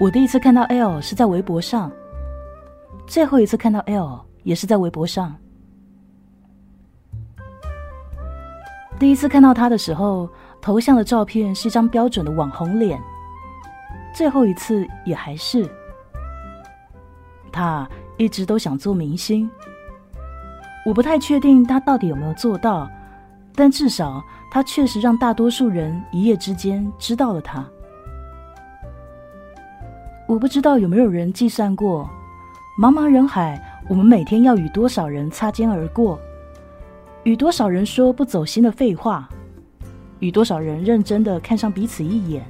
我第一次看到 L 是在微博上，最后一次看到 L 也是在微博上。第一次看到他的时候，头像的照片是一张标准的网红脸。最后一次也还是，他一直都想做明星。我不太确定他到底有没有做到，但至少他确实让大多数人一夜之间知道了他。我不知道有没有人计算过，茫茫人海，我们每天要与多少人擦肩而过，与多少人说不走心的废话，与多少人认真的看上彼此一眼。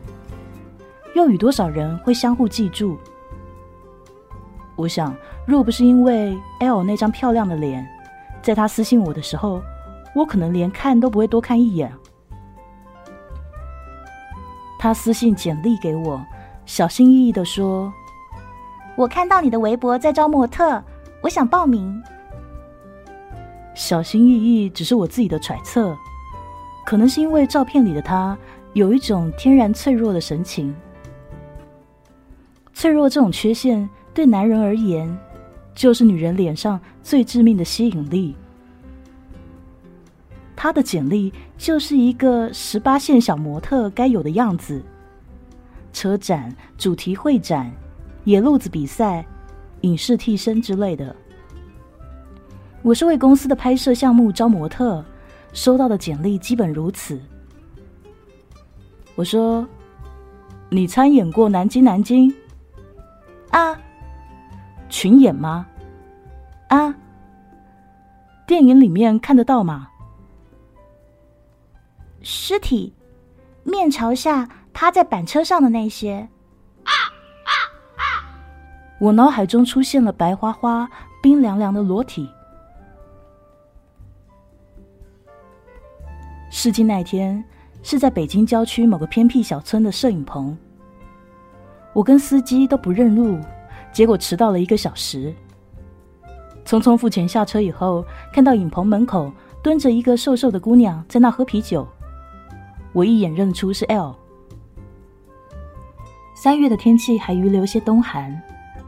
又与多少人会相互记住？我想，若不是因为 L 那张漂亮的脸，在他私信我的时候，我可能连看都不会多看一眼。他私信简历给我，小心翼翼的说：“我看到你的微博在招模特，我想报名。”小心翼翼只是我自己的揣测，可能是因为照片里的他有一种天然脆弱的神情。脆弱这种缺陷对男人而言，就是女人脸上最致命的吸引力。他的简历就是一个十八线小模特该有的样子：车展、主题会展、野路子比赛、影视替身之类的。我是为公司的拍摄项目招模特，收到的简历基本如此。我说：“你参演过《南京南京》？”啊，群演吗？啊，电影里面看得到吗？尸体面朝下趴在板车上的那些。我脑海中出现了白花花、冰凉凉的裸体。试镜那天是在北京郊区某个偏僻小村的摄影棚。我跟司机都不认路，结果迟到了一个小时。匆匆付钱下车以后，看到影棚门口蹲着一个瘦瘦的姑娘在那喝啤酒，我一眼认出是 L。三月的天气还余留些冬寒，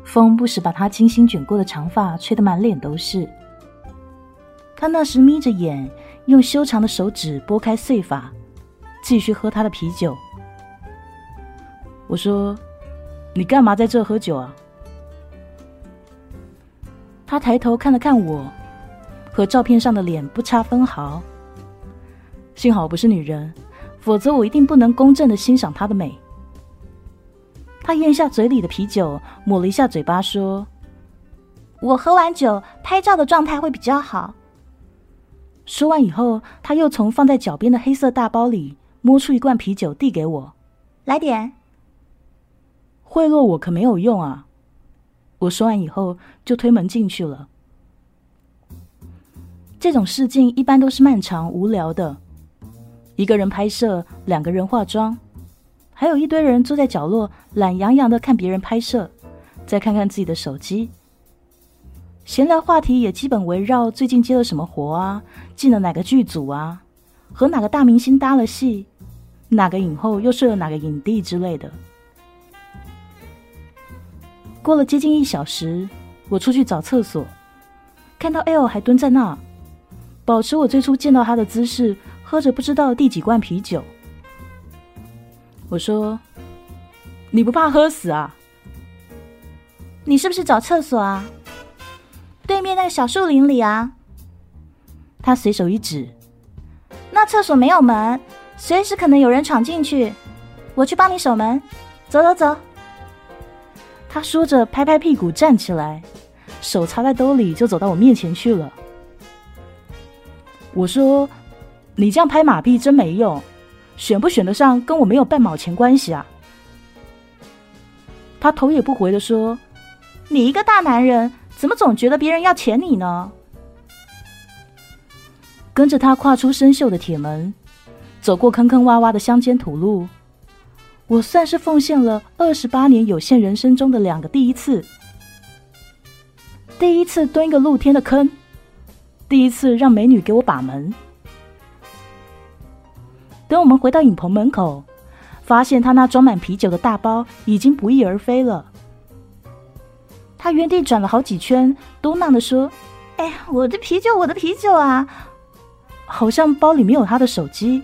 风不时把她精心卷过的长发吹得满脸都是。她那时眯着眼，用修长的手指拨开碎发，继续喝她的啤酒。我说。你干嘛在这喝酒啊？他抬头看了看我，和照片上的脸不差分毫。幸好我不是女人，否则我一定不能公正的欣赏她的美。他咽下嘴里的啤酒，抹了一下嘴巴，说：“我喝完酒拍照的状态会比较好。”说完以后，他又从放在脚边的黑色大包里摸出一罐啤酒，递给我：“来点。”贿赂我可没有用啊！我说完以后就推门进去了。这种试镜一般都是漫长无聊的，一个人拍摄，两个人化妆，还有一堆人坐在角落懒洋洋的看别人拍摄，再看看自己的手机。闲聊话题也基本围绕最近接了什么活啊，进了哪个剧组啊，和哪个大明星搭了戏，哪个影后又睡了哪个影帝之类的。过了接近一小时，我出去找厕所，看到 L 还蹲在那，保持我最初见到他的姿势，喝着不知道第几罐啤酒。我说：“你不怕喝死啊？你是不是找厕所啊？对面那个小树林里啊。”他随手一指：“那厕所没有门，随时可能有人闯进去。我去帮你守门。走走走。”他说着，拍拍屁股站起来，手插在兜里，就走到我面前去了。我说：“你这样拍马屁真没用，选不选得上跟我没有半毛钱关系啊。”他头也不回的说：“你一个大男人，怎么总觉得别人要舔你呢？”跟着他跨出生锈的铁门，走过坑坑洼洼的乡间土路。我算是奉献了二十八年有限人生中的两个第一次：第一次蹲一个露天的坑，第一次让美女给我把门。等我们回到影棚门口，发现他那装满啤酒的大包已经不翼而飞了。他原地转了好几圈，嘟囔的说：“哎，我的啤酒，我的啤酒啊！”好像包里没有他的手机，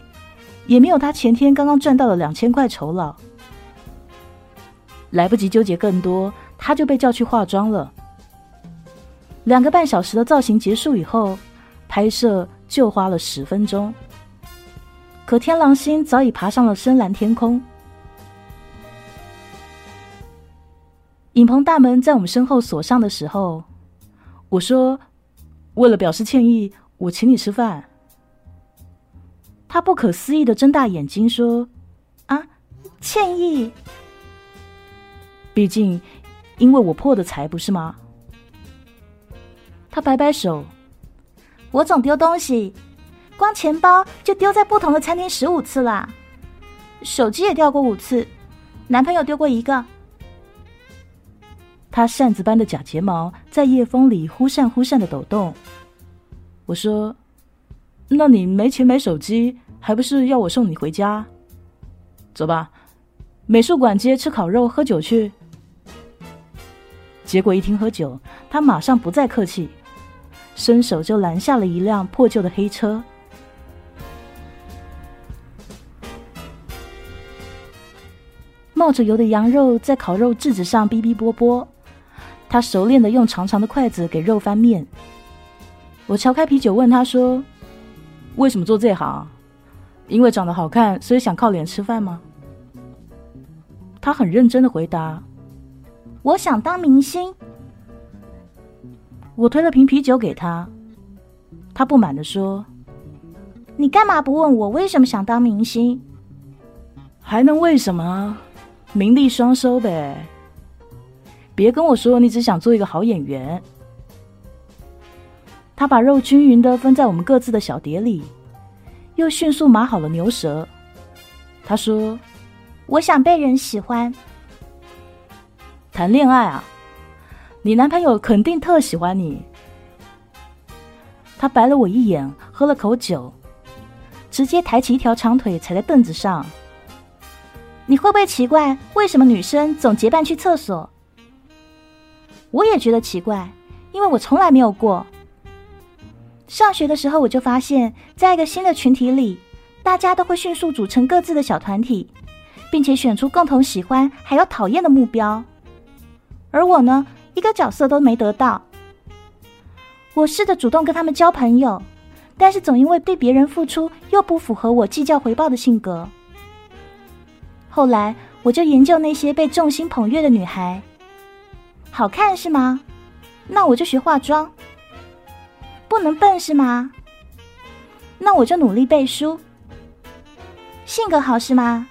也没有他前天刚刚赚到的两千块酬劳。来不及纠结更多，他就被叫去化妆了。两个半小时的造型结束以后，拍摄就花了十分钟。可天狼星早已爬上了深蓝天空。影棚大门在我们身后锁上的时候，我说：“为了表示歉意，我请你吃饭。”他不可思议的睁大眼睛说：“啊，歉意？毕竟，因为我破的财，不是吗？”他摆摆手：“我总丢东西，光钱包就丢在不同的餐厅十五次啦，手机也掉过五次，男朋友丢过一个。”他扇子般的假睫毛在夜风里忽闪忽闪的抖动。我说。那你没钱买手机，还不是要我送你回家？走吧，美术馆街吃烤肉喝酒去。结果一听喝酒，他马上不再客气，伸手就拦下了一辆破旧的黑车。冒着油的羊肉在烤肉质子上哔哔啵啵，他熟练的用长长的筷子给肉翻面。我敲开啤酒问他说。为什么做这行？因为长得好看，所以想靠脸吃饭吗？他很认真的回答：“我想当明星。”我推了瓶啤酒给他，他不满的说：“你干嘛不问我为什么想当明星？还能为什么？名利双收呗！别跟我说你只想做一个好演员。”他把肉均匀的分在我们各自的小碟里，又迅速码好了牛舌。他说：“我想被人喜欢。谈恋爱啊，你男朋友肯定特喜欢你。”他白了我一眼，喝了口酒，直接抬起一条长腿踩在凳子上。你会不会奇怪，为什么女生总结伴去厕所？我也觉得奇怪，因为我从来没有过。上学的时候，我就发现，在一个新的群体里，大家都会迅速组成各自的小团体，并且选出共同喜欢还有讨厌的目标。而我呢，一个角色都没得到。我试着主动跟他们交朋友，但是总因为对别人付出又不符合我计较回报的性格。后来，我就研究那些被众星捧月的女孩，好看是吗？那我就学化妆。不能笨是吗？那我就努力背书。性格好是吗？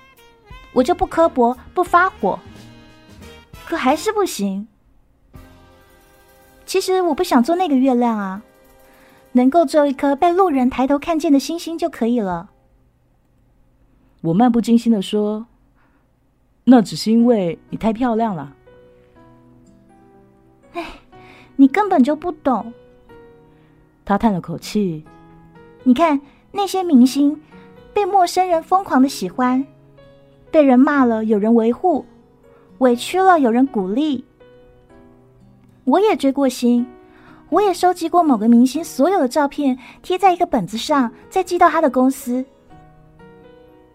我就不刻薄不发火。可还是不行。其实我不想做那个月亮啊，能够做一颗被路人抬头看见的星星就可以了。我漫不经心的说：“那只是因为你太漂亮了。”哎，你根本就不懂。他叹了口气：“你看那些明星，被陌生人疯狂的喜欢，被人骂了有人维护，委屈了有人鼓励。我也追过星，我也收集过某个明星所有的照片，贴在一个本子上，再寄到他的公司。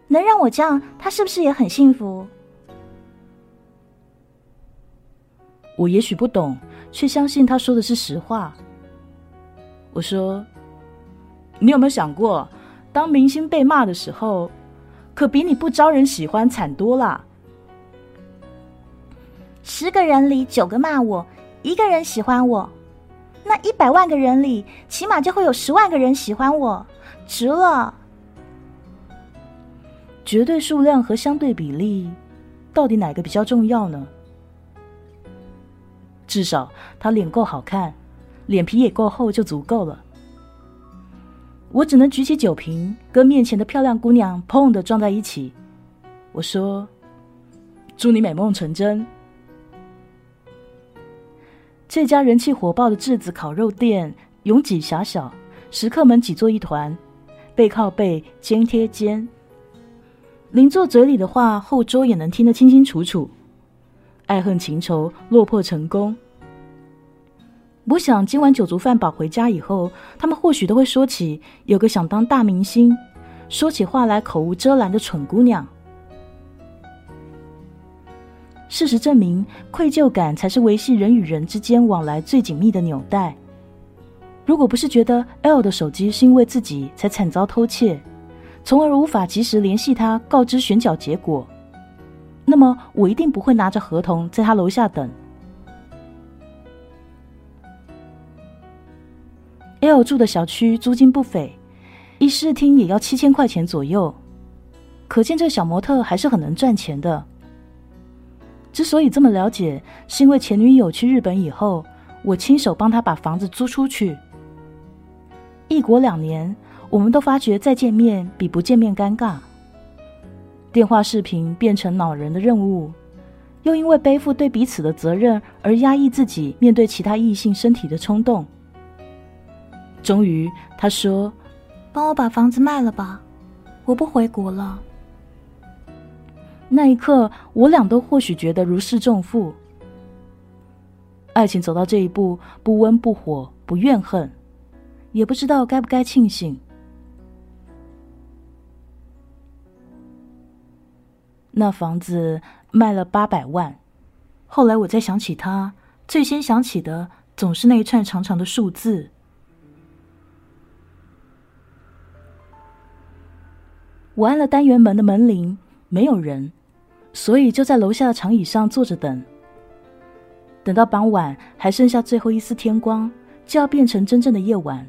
能让我这样，他是不是也很幸福？我也许不懂，却相信他说的是实话。”我说：“你有没有想过，当明星被骂的时候，可比你不招人喜欢惨多了。十个人里九个骂我，一个人喜欢我，那一百万个人里，起码就会有十万个人喜欢我，值了。绝对数量和相对比例，到底哪个比较重要呢？至少他脸够好看。”脸皮也够厚就足够了。我只能举起酒瓶，跟面前的漂亮姑娘砰的撞在一起。我说：“祝你美梦成真。”这家人气火爆的质子烤肉店拥挤狭小，食客们挤作一团，背靠背，肩贴肩。邻座嘴里的话，后桌也能听得清清楚楚。爱恨情仇，落魄成功。我想，今晚酒足饭饱回家以后，他们或许都会说起有个想当大明星，说起话来口无遮拦的蠢姑娘。事实证明，愧疚感才是维系人与人之间往来最紧密的纽带。如果不是觉得 L 的手机是因为自己才惨遭偷窃，从而无法及时联系他告知选角结果，那么我一定不会拿着合同在他楼下等。L 住的小区租金不菲，一室厅也要七千块钱左右，可见这小模特还是很能赚钱的。之所以这么了解，是因为前女友去日本以后，我亲手帮她把房子租出去。异国两年，我们都发觉再见面比不见面尴尬，电话视频变成恼人的任务，又因为背负对彼此的责任而压抑自己面对其他异性身体的冲动。终于，他说：“帮我把房子卖了吧，我不回国了。”那一刻，我俩都或许觉得如释重负。爱情走到这一步，不温不火，不怨恨，也不知道该不该庆幸。那房子卖了八百万，后来我再想起他，最先想起的总是那一串长长的数字。我按了单元门的门铃，没有人，所以就在楼下的长椅上坐着等。等到傍晚，还剩下最后一丝天光，就要变成真正的夜晚。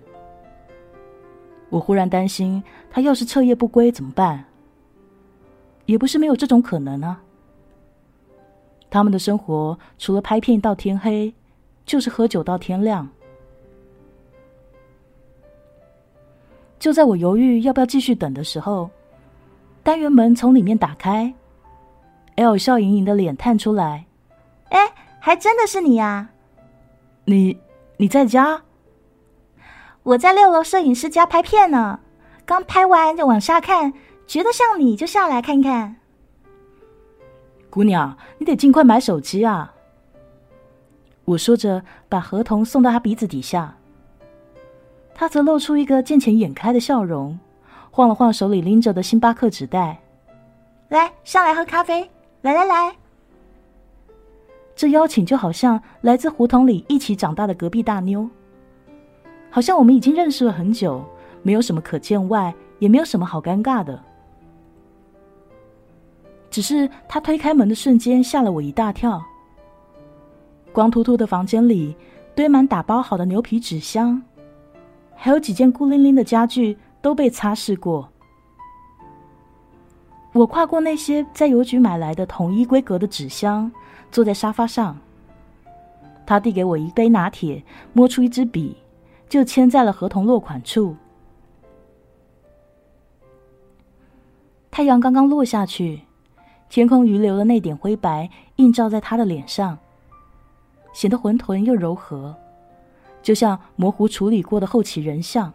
我忽然担心，他要是彻夜不归怎么办？也不是没有这种可能啊。他们的生活除了拍片到天黑，就是喝酒到天亮。就在我犹豫要不要继续等的时候。单元门从里面打开，L 笑盈盈的脸探出来，哎，还真的是你呀！你你在家？我在六楼摄影师家拍片呢，刚拍完就往下看，觉得像你就下来看看。姑娘，你得尽快买手机啊！我说着，把合同送到他鼻子底下，他则露出一个见钱眼开的笑容。晃了晃手里拎着的星巴克纸袋，来上来喝咖啡，来来来。这邀请就好像来自胡同里一起长大的隔壁大妞，好像我们已经认识了很久，没有什么可见外，也没有什么好尴尬的。只是他推开门的瞬间吓了我一大跳，光秃秃的房间里堆满打包好的牛皮纸箱，还有几件孤零零的家具。都被擦拭过。我跨过那些在邮局买来的统一规格的纸箱，坐在沙发上。他递给我一杯拿铁，摸出一支笔，就签在了合同落款处。太阳刚刚落下去，天空余留的那点灰白映照在他的脸上，显得浑沌又柔和，就像模糊处理过的后起人像。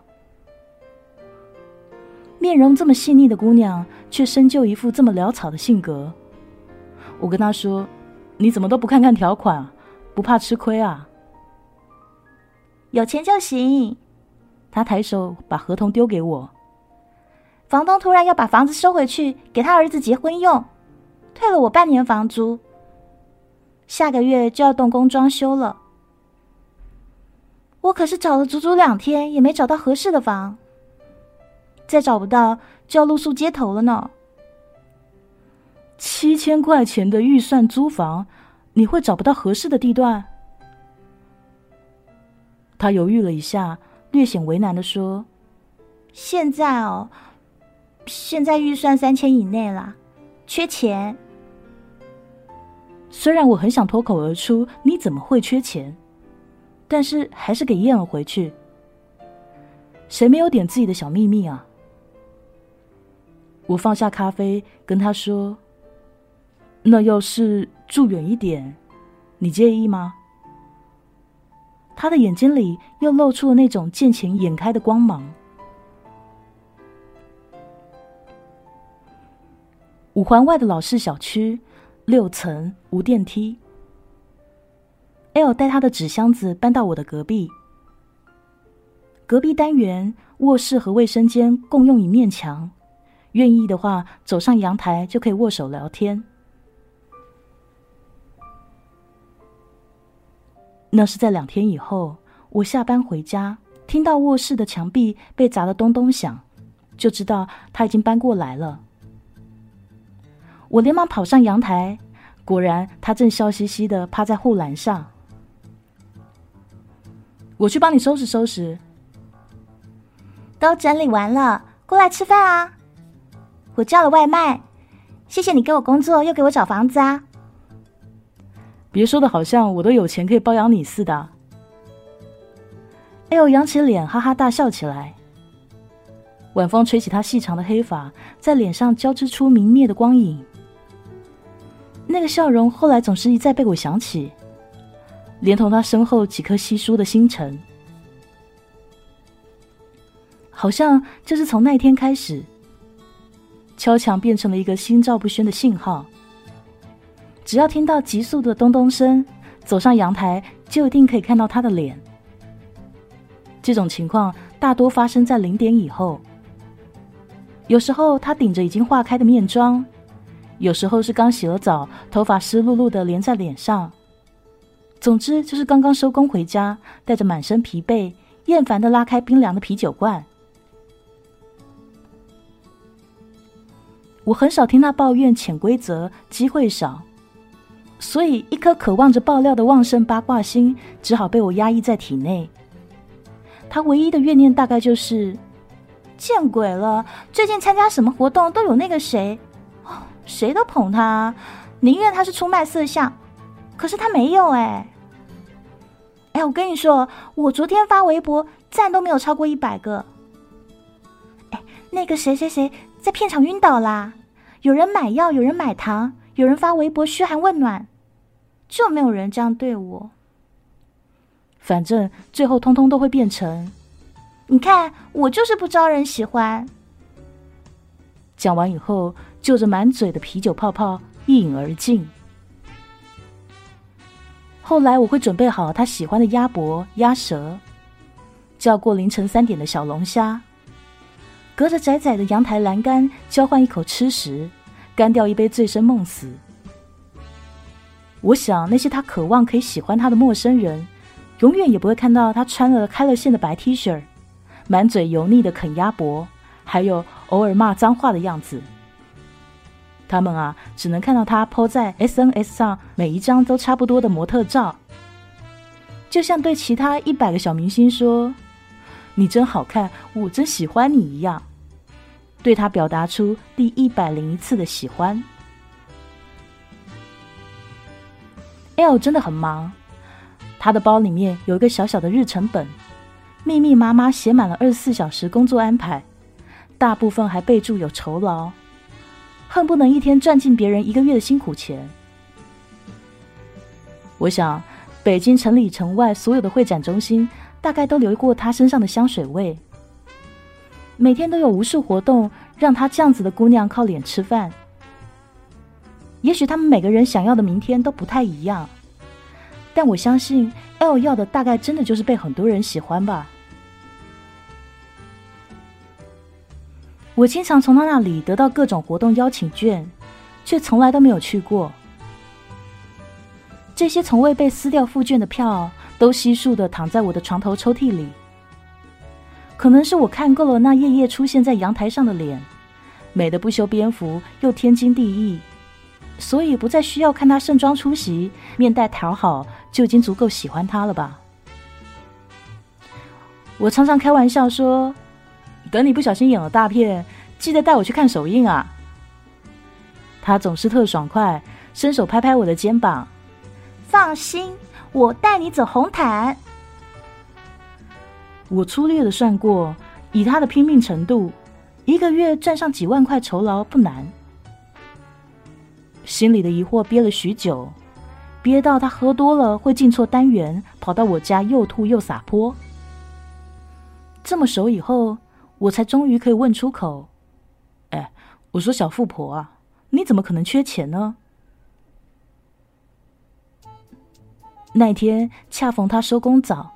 面容这么细腻的姑娘，却生就一副这么潦草的性格。我跟她说：“你怎么都不看看条款，不怕吃亏啊？”有钱就行。他抬手把合同丢给我。房东突然要把房子收回去，给他儿子结婚用，退了我半年房租。下个月就要动工装修了。我可是找了足足两天，也没找到合适的房。再找不到，就要露宿街头了呢。七千块钱的预算租房，你会找不到合适的地段？他犹豫了一下，略显为难的说：“现在哦，现在预算三千以内啦，缺钱。虽然我很想脱口而出‘你怎么会缺钱’，但是还是给咽了回去。谁没有点自己的小秘密啊？”我放下咖啡，跟他说：“那要是住远一点，你介意吗？”他的眼睛里又露出了那种见钱眼开的光芒。五环外的老式小区，六层无电梯。L 带他的纸箱子搬到我的隔壁。隔壁单元卧室和卫生间共用一面墙，愿意的话走上阳台就可以握手聊天。那是在两天以后，我下班回家，听到卧室的墙壁被砸得咚咚响，就知道他已经搬过来了。我连忙跑上阳台，果然他正笑嘻嘻的趴在护栏上。我去帮你收拾收拾。都整理完了，过来吃饭啊！我叫了外卖，谢谢你给我工作，又给我找房子啊！别说的好像我都有钱可以包养你似的。哎呦，扬起脸哈哈大笑起来。晚风吹起他细长的黑发，在脸上交织出明灭的光影。那个笑容后来总是一再被我想起，连同他身后几颗稀疏的星辰。好像就是从那天开始，敲墙变成了一个心照不宣的信号。只要听到急速的咚咚声，走上阳台就一定可以看到他的脸。这种情况大多发生在零点以后。有时候他顶着已经化开的面妆，有时候是刚洗了澡，头发湿漉漉的连在脸上。总之就是刚刚收工回家，带着满身疲惫、厌烦的拉开冰凉的啤酒罐。我很少听他抱怨潜规则，机会少，所以一颗渴望着爆料的旺盛八卦心，只好被我压抑在体内。他唯一的怨念大概就是，见鬼了！最近参加什么活动都有那个谁，谁都捧他，宁愿他是出卖色相，可是他没有哎。哎，我跟你说，我昨天发微博赞都没有超过一百个。哎，那个谁谁谁在片场晕倒啦。有人买药，有人买糖，有人发微博嘘寒问暖，就没有人这样对我。反正最后通通都会变成，你看我就是不招人喜欢。讲完以后，就着满嘴的啤酒泡泡一饮而尽。后来我会准备好他喜欢的鸭脖、鸭舌，叫过凌晨三点的小龙虾。隔着窄窄的阳台栏杆交换一口吃食，干掉一杯醉生梦死。我想那些他渴望可以喜欢他的陌生人，永远也不会看到他穿了开了线的白 T 恤，满嘴油腻的啃鸭脖，还有偶尔骂脏话的样子。他们啊，只能看到他 po 在 SNS 上每一张都差不多的模特照，就像对其他一百个小明星说：“你真好看，我真喜欢你一样。”对他表达出第一百零一次的喜欢。L 真的很忙，他的包里面有一个小小的日程本，密密麻麻写满了二十四小时工作安排，大部分还备注有酬劳，恨不能一天赚进别人一个月的辛苦钱。我想，北京城里城外所有的会展中心，大概都留过他身上的香水味。每天都有无数活动，让她这样子的姑娘靠脸吃饭。也许他们每个人想要的明天都不太一样，但我相信 L 要的大概真的就是被很多人喜欢吧。我经常从他那里得到各种活动邀请券，却从来都没有去过。这些从未被撕掉附券的票，都悉数的躺在我的床头抽屉里。可能是我看够了那夜夜出现在阳台上的脸，美的不修边幅又天经地义，所以不再需要看他盛装出席、面带讨好，就已经足够喜欢他了吧？我常常开玩笑说，等你不小心演了大片，记得带我去看首映啊。他总是特爽快，伸手拍拍我的肩膀，放心，我带你走红毯。我粗略的算过，以他的拼命程度，一个月赚上几万块酬劳不难。心里的疑惑憋了许久，憋到他喝多了会进错单元，跑到我家又吐又撒泼。这么熟以后，我才终于可以问出口：“哎，我说小富婆啊，你怎么可能缺钱呢？那天恰逢他收工早，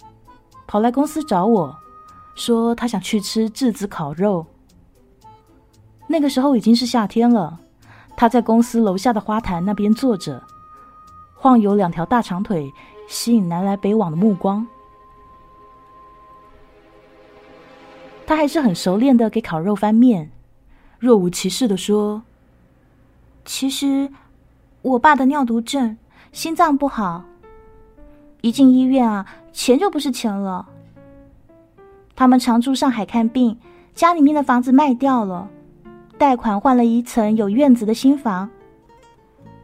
跑来公司找我，说他想去吃质子烤肉。那个时候已经是夏天了，他在公司楼下的花坛那边坐着，晃悠两条大长腿，吸引南来北往的目光。他还是很熟练的给烤肉翻面，若无其事的说：“其实我爸的尿毒症，心脏不好。”一进医院啊，钱就不是钱了。他们常住上海看病，家里面的房子卖掉了，贷款换了一层有院子的新房。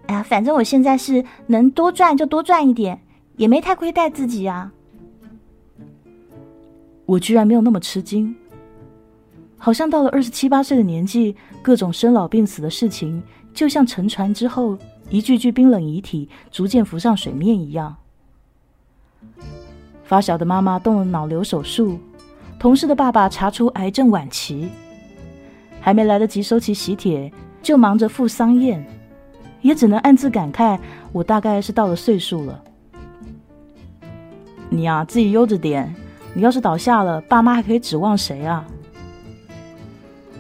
哎呀，反正我现在是能多赚就多赚一点，也没太亏待自己啊。我居然没有那么吃惊，好像到了二十七八岁的年纪，各种生老病死的事情，就像沉船之后一具具冰冷遗体逐渐浮上水面一样。发小的妈妈动了脑瘤手术，同事的爸爸查出癌症晚期，还没来得及收起喜帖，就忙着赴丧宴，也只能暗自感慨：我大概是到了岁数了。你呀，自己悠着点，你要是倒下了，爸妈还可以指望谁啊？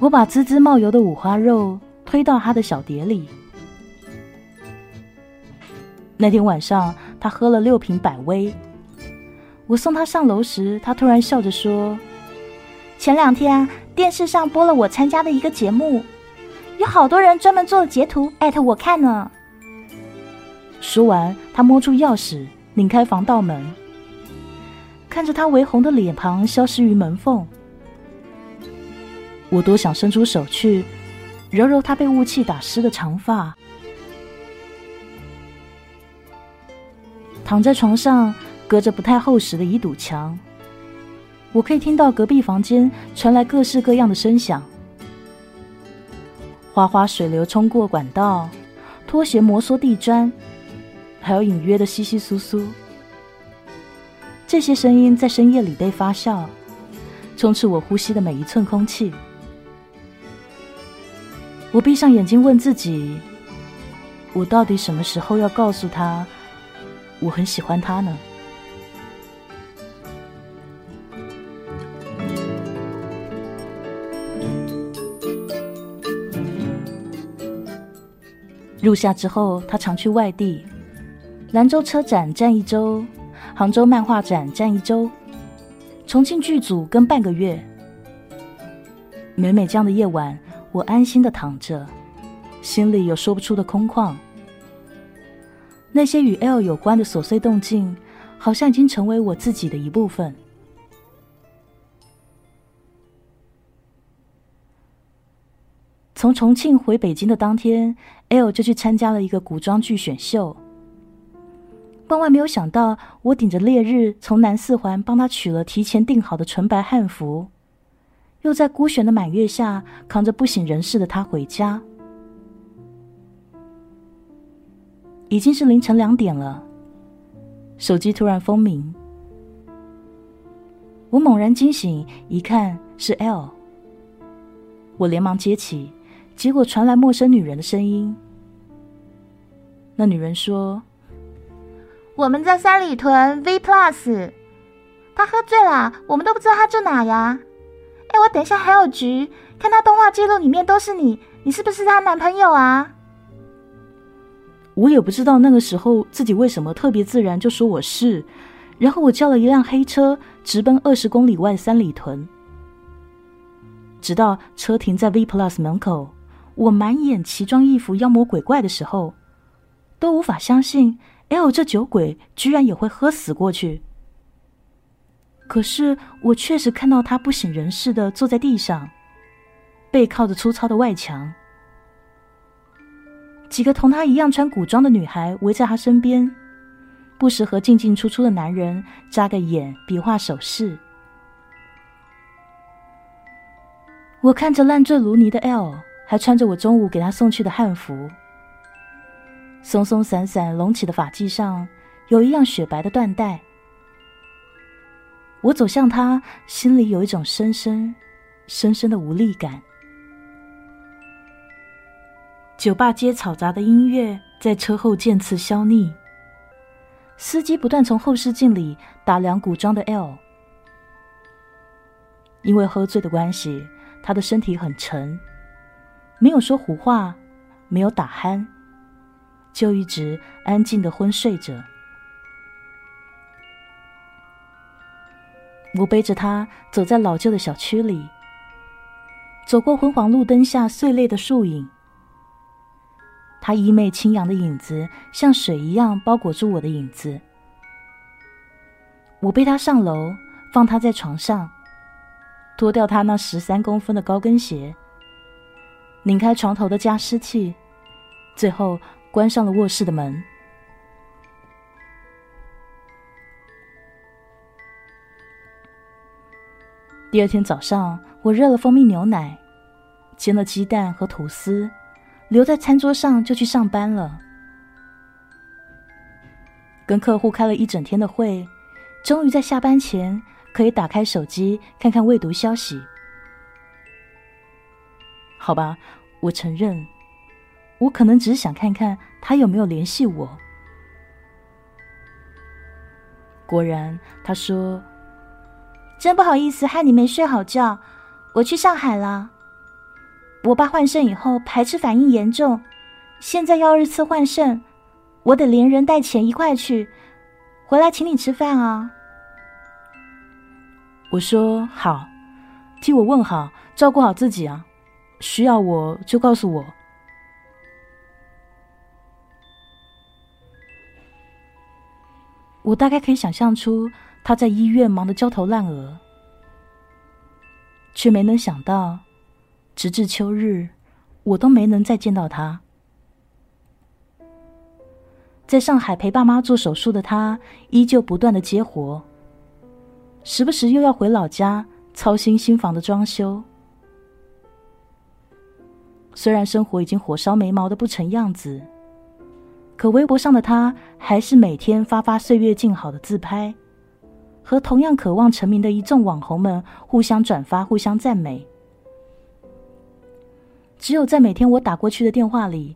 我把滋滋冒油的五花肉推到他的小碟里。那天晚上，他喝了六瓶百威。我送他上楼时，他突然笑着说：“前两天电视上播了我参加的一个节目，有好多人专门做了截图艾特我看呢。”说完，他摸出钥匙，拧开防盗门，看着他微红的脸庞消失于门缝。我多想伸出手去揉揉他被雾气打湿的长发，躺在床上。隔着不太厚实的一堵墙，我可以听到隔壁房间传来各式各样的声响：哗哗水流冲过管道，拖鞋摩挲地砖，还有隐约的窸窸窣窣。这些声音在深夜里被发酵，充斥我呼吸的每一寸空气。我闭上眼睛，问自己：我到底什么时候要告诉他，我很喜欢他呢？入夏之后，他常去外地，兰州车展站一周，杭州漫画展站一周，重庆剧组跟半个月。每每这样的夜晚，我安心的躺着，心里有说不出的空旷。那些与 L 有关的琐碎动静，好像已经成为我自己的一部分。从重庆回北京的当天，L 就去参加了一个古装剧选秀。万万没有想到，我顶着烈日从南四环帮他取了提前订好的纯白汉服，又在孤悬的满月下扛着不省人事的他回家。已经是凌晨两点了，手机突然蜂鸣，我猛然惊醒，一看是 L，我连忙接起。结果传来陌生女人的声音。那女人说：“我们在三里屯 V Plus，他喝醉了，我们都不知道他住哪呀。我等一下还有局，看他通话记录里面都是你，你是不是他男朋友啊？”我也不知道那个时候自己为什么特别自然就说我是，然后我叫了一辆黑车，直奔二十公里外三里屯，直到车停在 V Plus 门口。我满眼奇装异服、妖魔鬼怪的时候，都无法相信 L 这酒鬼居然也会喝死过去。可是我确实看到他不省人事的坐在地上，背靠着粗糙的外墙，几个同他一样穿古装的女孩围在他身边，不时和进进出出的男人眨个眼、比划手势。我看着烂醉如泥的 L。还穿着我中午给他送去的汉服，松松散散隆起的发髻上有一样雪白的缎带。我走向他，心里有一种深深、深深的无力感。酒吧街嘈杂的音乐在车后渐次消匿。司机不断从后视镜里打量古装的 L。因为喝醉的关系，他的身体很沉，没有说胡话，没有打鼾，就一直安静的昏睡着。我背着他走在老旧的小区里，走过昏黄路灯下碎裂的树影。他衣袂轻扬的影子像水一样包裹住我的影子。我背他上楼，放他在床上，脱掉他那十三公分的高跟鞋，拧开床头的加湿器，最后关上了卧室的门。第二天早上，我热了蜂蜜牛奶，煎了鸡蛋和吐司，留在餐桌上就去上班了。跟客户开了一整天的会，终于在下班前可以打开手机看看未读消息。好吧，我承认，我可能只是想看看他有没有联系我。果然，他说。真不好意思，害你没睡好觉。我去上海了。我爸换肾以后排斥反应严重，现在要二次换肾，我得连人带钱一块去。回来请你吃饭啊！我说好，替我问好，照顾好自己啊。需要我就告诉我。我大概可以想象出。他在医院忙得焦头烂额，却没能想到，直至秋日，我都没能再见到他。在上海陪爸妈做手术的他，依旧不断的接活，时不时又要回老家操心新房的装修。虽然生活已经火烧眉毛的不成样子，可微博上的他还是每天发发岁月静好的自拍。和同样渴望成名的一众网红们互相转发、互相赞美。只有在每天我打过去的电话里，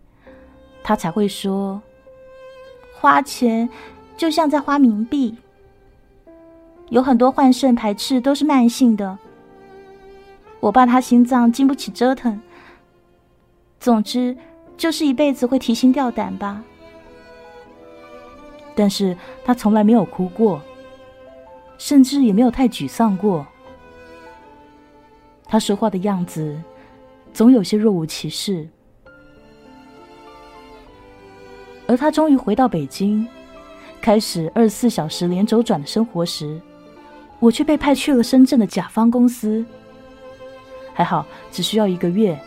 他才会说：“花钱就像在花冥币。有很多换肾排斥都是慢性的。我爸他心脏经不起折腾。总之，就是一辈子会提心吊胆吧。但是他从来没有哭过。”甚至也没有太沮丧过。他说话的样子，总有些若无其事。而他终于回到北京，开始二十四小时连轴转的生活时，我却被派去了深圳的甲方公司。还好，只需要一个月。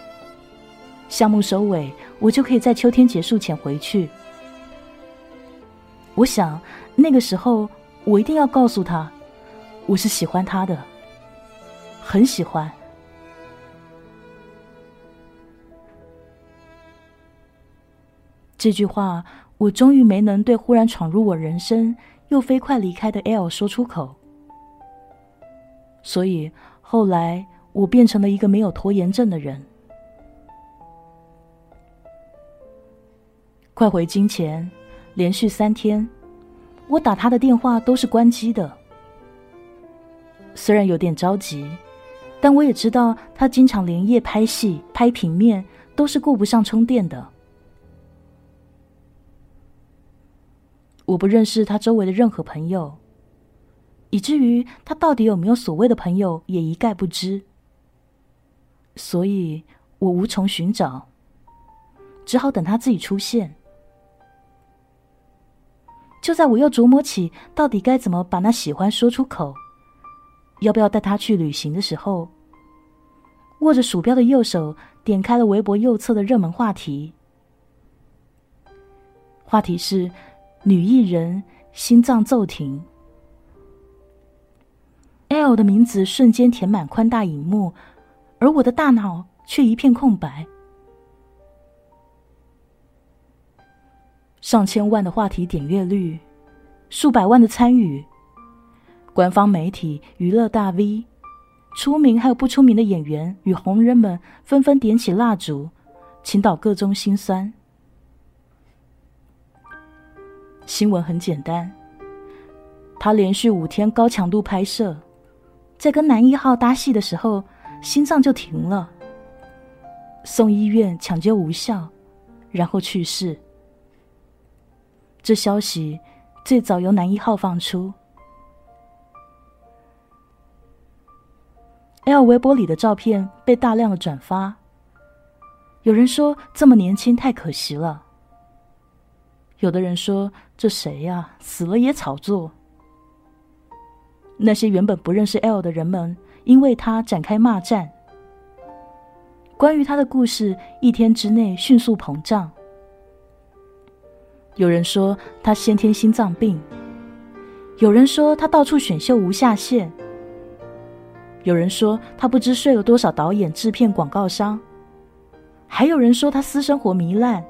项目收尾，我就可以在秋天结束前回去。我想，那个时候我一定要告诉他。我是喜欢他的，很喜欢。这句话，我终于没能对忽然闯入我人生又飞快离开的 L 说出口。所以后来，我变成了一个没有拖延症的人。快回京前，连续三天，我打他的电话都是关机的。虽然有点着急，但我也知道他经常连夜拍戏、拍平面，都是顾不上充电的。我不认识他周围的任何朋友，以至于他到底有没有所谓的朋友也一概不知。所以我无从寻找，只好等他自己出现。就在我又琢磨起到底该怎么把那喜欢说出口。要不要带他去旅行的时候，握着鼠标的右手点开了微博右侧的热门话题。话题是女艺人心脏骤停。L 的名字瞬间填满宽大荧幕，而我的大脑却一片空白。上千万的话题点阅率，数百万的参与。官方媒体、娱乐大 V、出名还有不出名的演员与红人们纷纷点起蜡烛，倾倒各中辛酸。新闻很简单，他连续五天高强度拍摄，在跟男一号搭戏的时候，心脏就停了，送医院抢救无效，然后去世。这消息最早由男一号放出。L 微博里的照片被大量的转发，有人说这么年轻太可惜了，有的人说这谁呀，死了也炒作。那些原本不认识 L 的人们，因为他展开骂战。关于他的故事，一天之内迅速膨胀。有人说他先天心脏病，有人说他到处选秀无下限。有人说他不知睡了多少导演、制片、广告商，还有人说他私生活糜烂。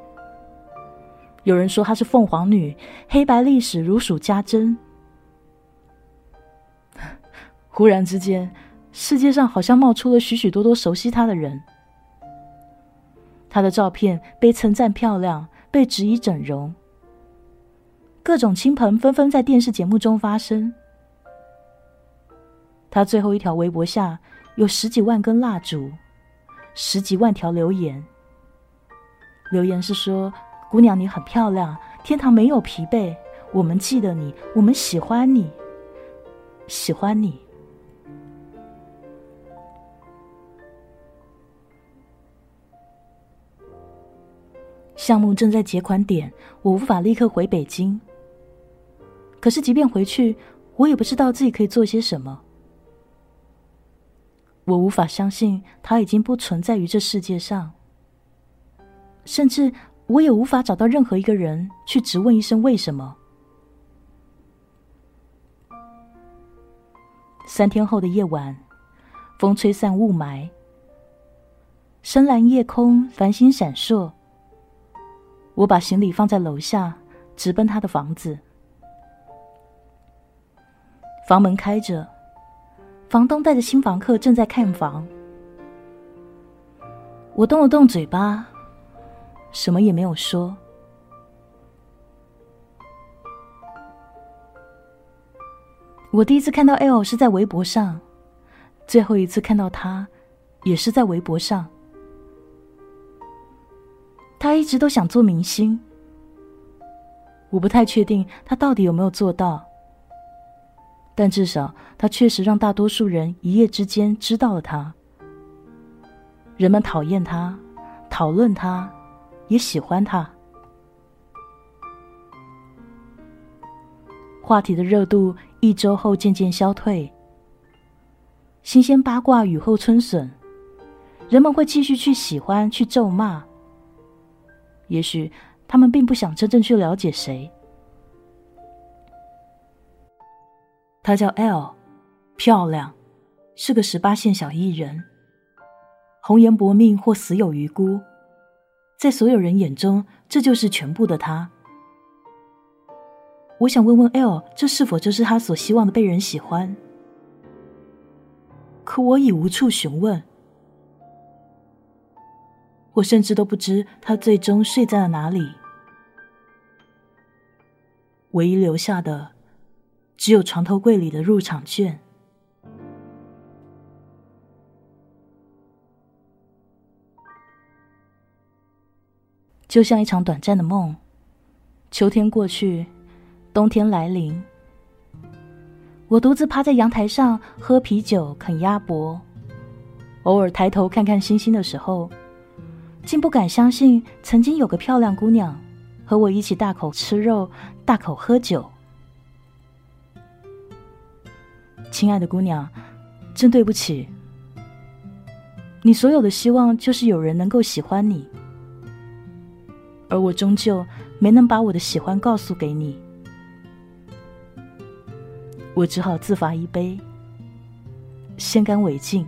有人说她是凤凰女，黑白历史如数家珍。忽然之间，世界上好像冒出了许许多多熟悉她的人。她的照片被称赞漂亮，被质疑整容，各种亲朋纷纷在电视节目中发声。他最后一条微博下有十几万根蜡烛，十几万条留言。留言是说：“姑娘，你很漂亮，天堂没有疲惫，我们记得你，我们喜欢你，喜欢你。”项目正在结款点，我无法立刻回北京。可是，即便回去，我也不知道自己可以做些什么。我无法相信他已经不存在于这世界上，甚至我也无法找到任何一个人去质问一声为什么。三天后的夜晚，风吹散雾霾，深蓝夜空，繁星闪烁。我把行李放在楼下，直奔他的房子，房门开着。房东带着新房客正在看房，我动了动嘴巴，什么也没有说。我第一次看到 L 是在微博上，最后一次看到他，也是在微博上。他一直都想做明星，我不太确定他到底有没有做到。但至少，他确实让大多数人一夜之间知道了他。人们讨厌他，讨论他，也喜欢他。话题的热度一周后渐渐消退。新鲜八卦雨后春笋，人们会继续去喜欢，去咒骂。也许他们并不想真正去了解谁。她叫 L，漂亮，是个十八线小艺人，红颜薄命或死有余辜，在所有人眼中，这就是全部的她。我想问问 L，这是否就是他所希望的被人喜欢？可我已无处询问，我甚至都不知他最终睡在了哪里。唯一留下的。只有床头柜里的入场券，就像一场短暂的梦。秋天过去，冬天来临。我独自趴在阳台上喝啤酒、啃鸭脖，偶尔抬头看看星星的时候，竟不敢相信曾经有个漂亮姑娘和我一起大口吃肉、大口喝酒。亲爱的姑娘，真对不起。你所有的希望就是有人能够喜欢你，而我终究没能把我的喜欢告诉给你。我只好自罚一杯，先干为敬。